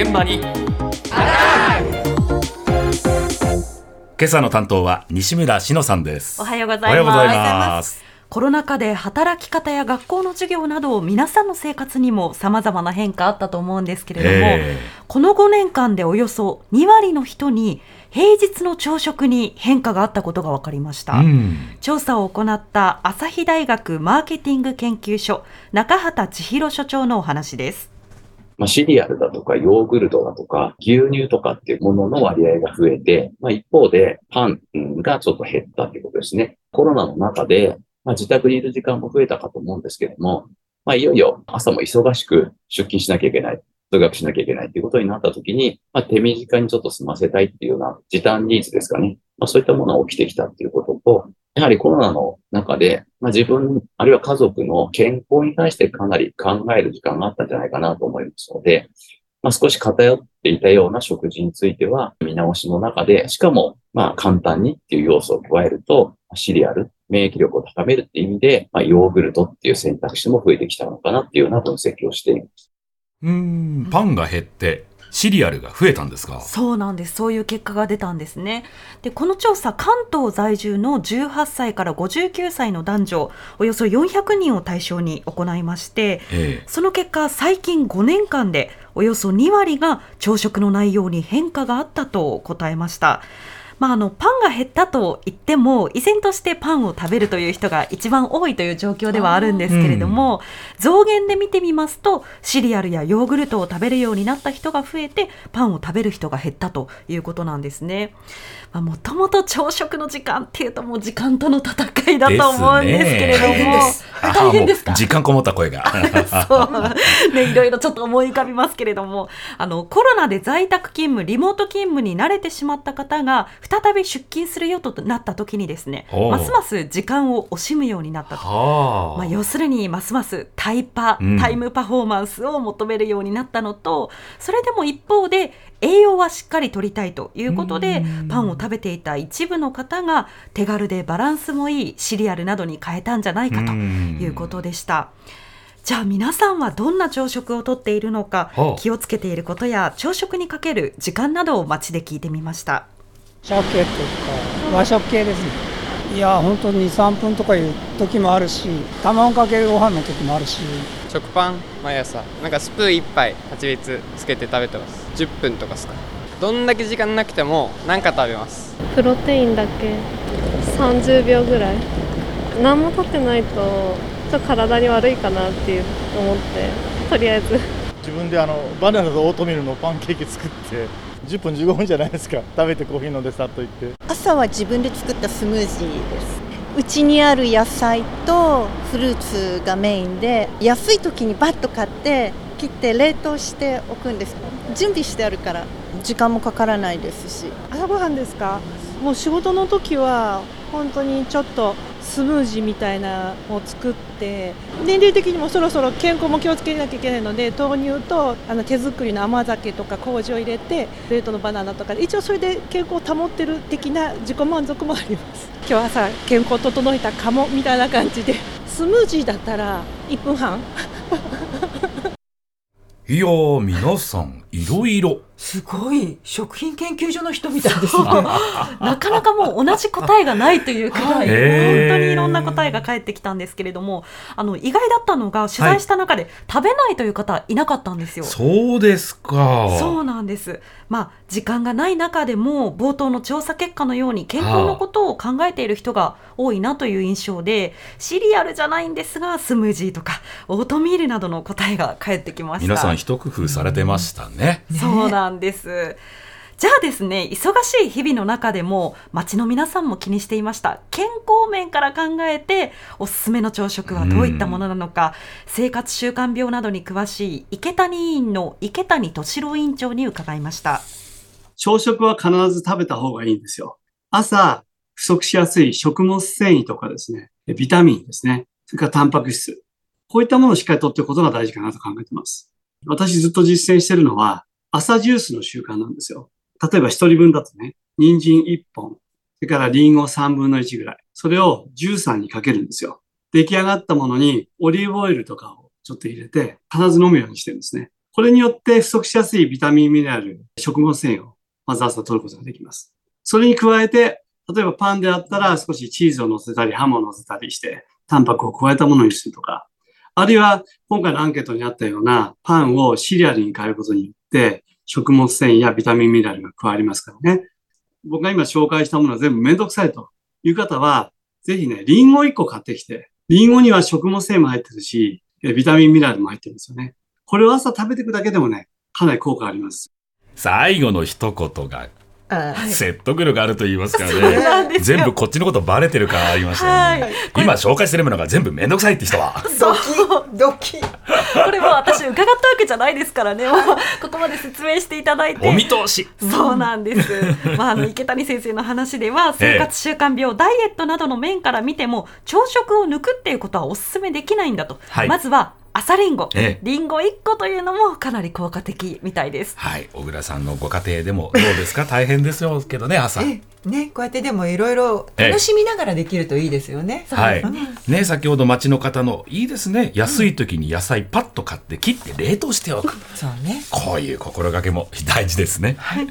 現場に。今朝の担当は西村篠さんです。おはようございます。コロナ禍で働き方や学校の授業など皆さんの生活にも様々な変化あったと思うんですけれども、えー、この5年間でおよそ2割の人に平日の朝食に変化があったことが分かりました、うん、調査を行った朝日大学マーケティング研究所中畑千尋所長のお話ですまあ、シリアルだとかヨーグルトだとか牛乳とかっていうものの割合が増えて、まあ、一方でパンがちょっと減ったということですね。コロナの中でまあ、自宅にいる時間も増えたかと思うんですけども、まあ、いよいよ朝も忙しく出勤しなきゃいけない、通学しなきゃいけないということになったときに、まあ、手短にちょっと済ませたいっていうような時短ニーズですかね。まあ、そういったものが起きてきたっていうことと、やはりコロナの中で、まあ、自分、あるいは家族の健康に対してかなり考える時間があったんじゃないかなと思いますので、まあ、少し偏っていたような食事については見直しの中で、しかも、まあ、簡単にっていう要素を加えると、シリアル、免疫力を高めるっていう意味で、まあ、ヨーグルトっていう選択肢も増えてきたのかなっていうような分析をしています。うん、パンが減って、シリアルが増えたんですか？そうなんです。そういう結果が出たんですね。で、この調査、関東在住の18歳から59歳の男女、およそ400人を対象に行いまして、ええ、その結果、最近5年間でおよそ2割が朝食の内容に変化があったと答えました。まあ、あのパンが減ったと言っても依然としてパンを食べるという人が一番多いという状況ではあるんですけれども、うん、増減で見てみますとシリアルやヨーグルトを食べるようになった人が増えてパンを食べる人が減ったということなんですね。もともと朝食の時間っていうともう時間との戦いだと思うんですけれども、ね、大変ですか？時間こもった声が。そう。ねいろいろちょっと思い浮かびますけれどもあのコロナで在宅勤務リモート勤務に慣れてしまった方が再び出勤するよとなった時にですねますます時間を惜しむようになったと、まあ、要するにますますタイパ、うん、タイムパフォーマンスを求めるようになったのとそれでも一方で栄養はしっかりとりたいということでパンを食べていた一部の方が手軽でバランスもいいシリアルなどに変えたんじゃないかということでした。じゃあ皆さんはどんな朝食をとっているのか、気をつけていることや朝食にかける時間などを街で聞いてみました。鮭とか和食系ですね。いや本当に3分とかいう時もあるし卵かけご飯の時もあるし。食パン毎朝。なんかスプーン1杯蜂蜜つけて食べてます。10分とかですか？どんだけ時間なくても何か食べます。プロテインだけ30秒ぐらい。何もとってないとちょっと体に悪いかなっていう思って。とりあえず。自分であのバナナとオートミールのパンケーキ作って10分15分じゃないですか。食べてコーヒー飲んでさっと行って。朝は自分で作ったスムージーです。うちにある野菜とフルーツがメインで安い時にバッと買って切って冷凍しておくんです。準備してあるから時間もかからないですし。朝ごはんですか？もう仕事の時は本当にちょっとスムージーみたいなのを作って年齢的にもそろそろ健康も気をつけなきゃいけないので豆乳とあの手作りの甘酒とか麹を入れて冷凍のバナナとか一応それで健康を保ってる的な自己満足もあります。今日朝健康整えたかもみたいな感じで。スムージーだったら1分半。いや皆さんいろいろすごい食品研究所の人みたいですね。なかなかもう同じ答えがないというくらい、本当にいろんな答えが返ってきたんですけれどもあの意外だったのが取材した中で、食べないという方いなかったんですよ。そうですか。そうなんです。まあ時間がない中でも冒頭の調査結果のように健康のことを考えている人が多いなという印象で、シリアルじゃないんですがスムージーとかオートミールなどの答えが返ってきました。皆さん一工夫されてましたね、ねそうなんです。じゃあですね、忙しい日々の中でも、街の皆さんも気にしていました、健康面から考えて、おすすめの朝食はどういったものなのか、生活習慣病などに詳しい池谷委員の池谷敏郎委員長に伺いました。朝食は必ず食べた方がいいんですよ。朝、不足しやすい食物繊維とかですね、ビタミンですね、それからタンパク質。こういったものをしっかりとっていくことが大事かなと考えています。私ずっと実践しているのは、朝ジュースの習慣なんですよ。例えば一人分だとね、人参1本、それからリンゴ3分の1ぐらい。それをジューサーにかけるんですよ。出来上がったものにオリーブオイルとかをちょっと入れて、必ず飲むようにしてるんですね。これによって不足しやすいビタミン、ミネラル、食物繊維をまず朝取ることができます。それに加えて、例えばパンであったら少しチーズを乗せたり、ハムを乗せたりして、タンパクを加えたものにするとか、あるいは今回のアンケートにあったようなパンをシリアルに変えることによって、食物繊維やビタミン、ミネラルが加わりますからね。僕が今紹介したものは全部めんどくさいという方は、ぜひね、リンゴ1個買ってきて、リンゴには食物繊維も入ってるし、ビタミン、ミネラルも入ってるんですよね。これを朝食べていくだけでもね、かなり効果あります。最後の一言が説得力あると言いますからね 全部こっちのことバレてる感ありましたね、はい、今紹介してるものが全部面倒くさいって人は。ドキ。ドキ。これも私伺ったわけじゃないですからね。ここまで説明していただいて。お見通し。そうなんです。まああの池谷先生の話では生活習慣病、ええ、ダイエットなどの面から見ても朝食を抜くっていうことはお勧めできないんだと、はい、まずは朝リンゴ、ええ、リンゴ1個というのもかなり効果的みたいです。はい、小倉さんのご家庭でもどうですか？大変ですよけどね朝。ねこうやってでもいろいろ楽しみながらできるといいですよね。はい。ね先ほど町の方のいいですね安い時に野菜パッと買って切って冷凍しておく。そうね。こういう心がけも大事ですね。はい。